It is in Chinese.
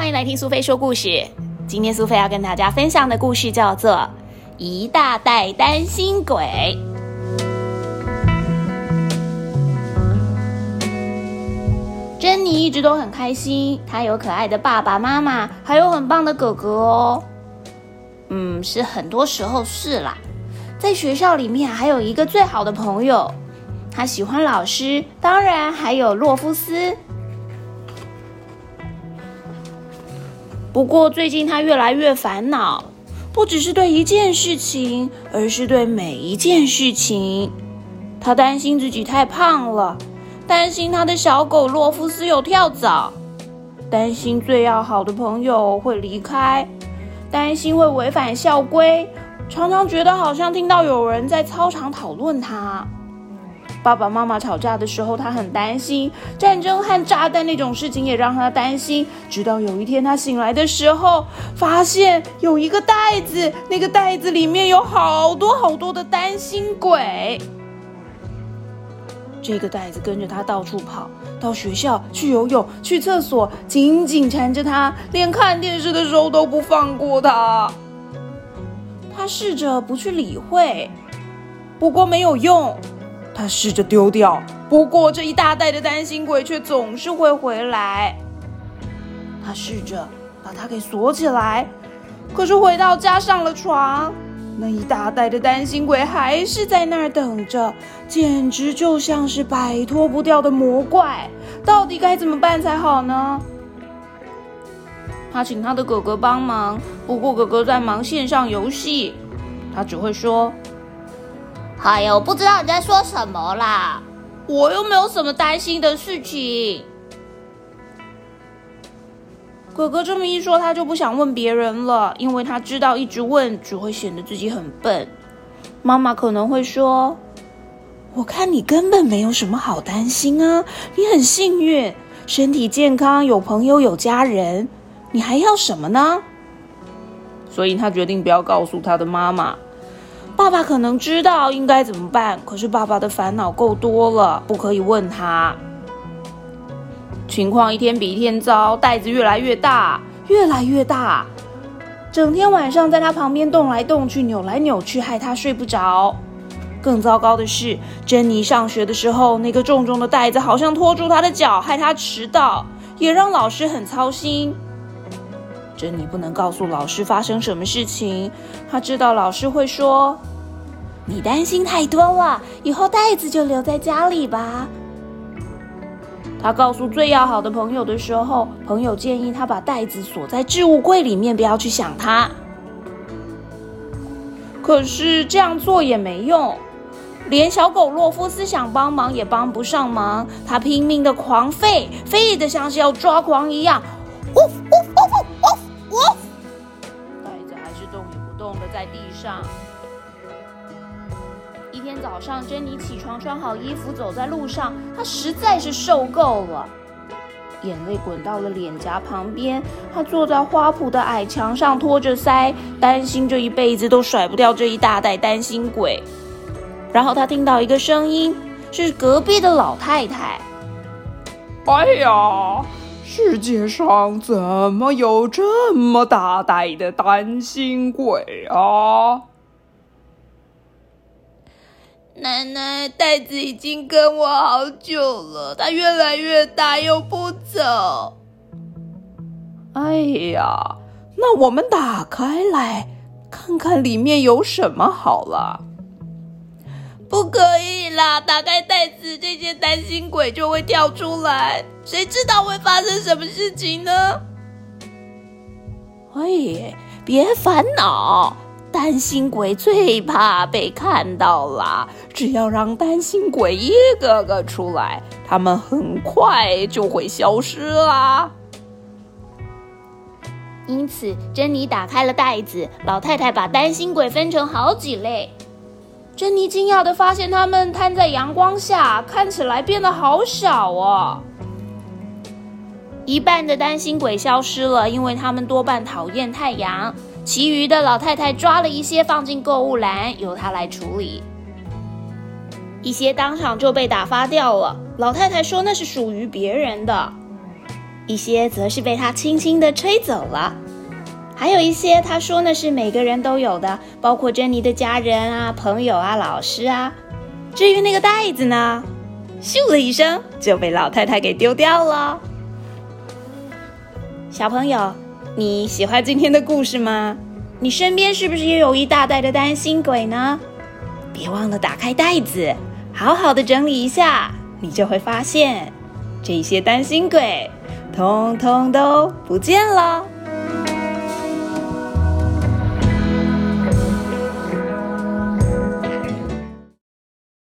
欢迎来听苏菲说故事。今天苏菲要跟大家分享的故事叫做《一大袋担心鬼》。珍妮一直都很开心，她有可爱的爸爸妈妈，还有很棒的哥哥哦。嗯，是很多时候是啦。在学校里面还有一个最好的朋友，他喜欢老师，当然还有洛夫斯。不过最近他越来越烦恼，不只是对一件事情，而是对每一件事情。他担心自己太胖了，担心他的小狗洛夫斯有跳蚤，担心最要好的朋友会离开，担心会违反校规，常常觉得好像听到有人在操场讨论他。爸爸妈妈吵架的时候，他很担心战争和炸弹那种事情，也让他担心。直到有一天他醒来的时候，发现有一个袋子，那个袋子里面有好多好多的担心鬼。这个袋子跟着他到处跑，到学校去游泳、去厕所，紧紧缠着他，连看电视的时候都不放过他。他试着不去理会，不过没有用。他试着丢掉，不过这一大袋的担心鬼却总是会回来。他试着把它给锁起来，可是回到家上了床，那一大袋的担心鬼还是在那儿等着，简直就像是摆脱不掉的魔怪。到底该怎么办才好呢？他请他的哥哥帮忙，不过哥哥在忙线上游戏，他只会说。哎呦，不知道你在说什么啦！我又没有什么担心的事情。哥哥这么一说，他就不想问别人了，因为他知道一直问只会显得自己很笨。妈妈可能会说：“我看你根本没有什么好担心啊，你很幸运，身体健康，有朋友，有家人，你还要什么呢？”所以他决定不要告诉他的妈妈。爸爸可能知道应该怎么办，可是爸爸的烦恼够多了，不可以问他。情况一天比一天糟，袋子越来越大，越来越大，整天晚上在他旁边动来动去，扭来扭去，害他睡不着。更糟糕的是，珍妮上学的时候，那个重重的袋子好像拖住他的脚，害他迟到，也让老师很操心。珍妮不能告诉老师发生什么事情，她知道老师会说：“你担心太多了，以后袋子就留在家里吧。”她告诉最要好的朋友的时候，朋友建议她把袋子锁在置物柜里面，不要去想它。可是这样做也没用，连小狗洛夫斯想帮忙也帮不上忙，他拼命的狂吠，吠得像是要抓狂一样。呜呜呜上。一天早上，珍妮起床，穿好衣服，走在路上，她实在是受够了，眼泪滚到了脸颊旁边。她坐在花圃的矮墙上，托着腮，担心这一辈子都甩不掉这一大袋担心鬼。然后她听到一个声音，是隔壁的老太太。哎呀！世界上怎么有这么大袋的担心鬼啊？奶奶，袋子已经跟我好久了，它越来越大又不走。哎呀，那我们打开来看看里面有什么好了。不可以啦！打开袋子，这些担心鬼就会跳出来，谁知道会发生什么事情呢？哎，别烦恼，担心鬼最怕被看到啦。只要让担心鬼一个个出来，他们很快就会消失啦。因此，珍妮打开了袋子，老太太把担心鬼分成好几类。珍妮惊讶的发现，它们摊在阳光下，看起来变得好小哦。一半的担心鬼消失了，因为他们多半讨厌太阳。其余的老太太抓了一些放进购物篮，由她来处理。一些当场就被打发掉了。老太太说那是属于别人的。一些则是被她轻轻的吹走了，还有一些他说呢是每个人都有的，包括珍妮的家人啊、朋友啊、老师啊。至于那个袋子呢，咻的一声就被老太太给丢掉了。小朋友，你喜欢今天的故事吗？你身边是不是也有一大袋的担心鬼呢？别忘了打开袋子，好好的整理一下，你就会发现，这些担心鬼，通通都不见了。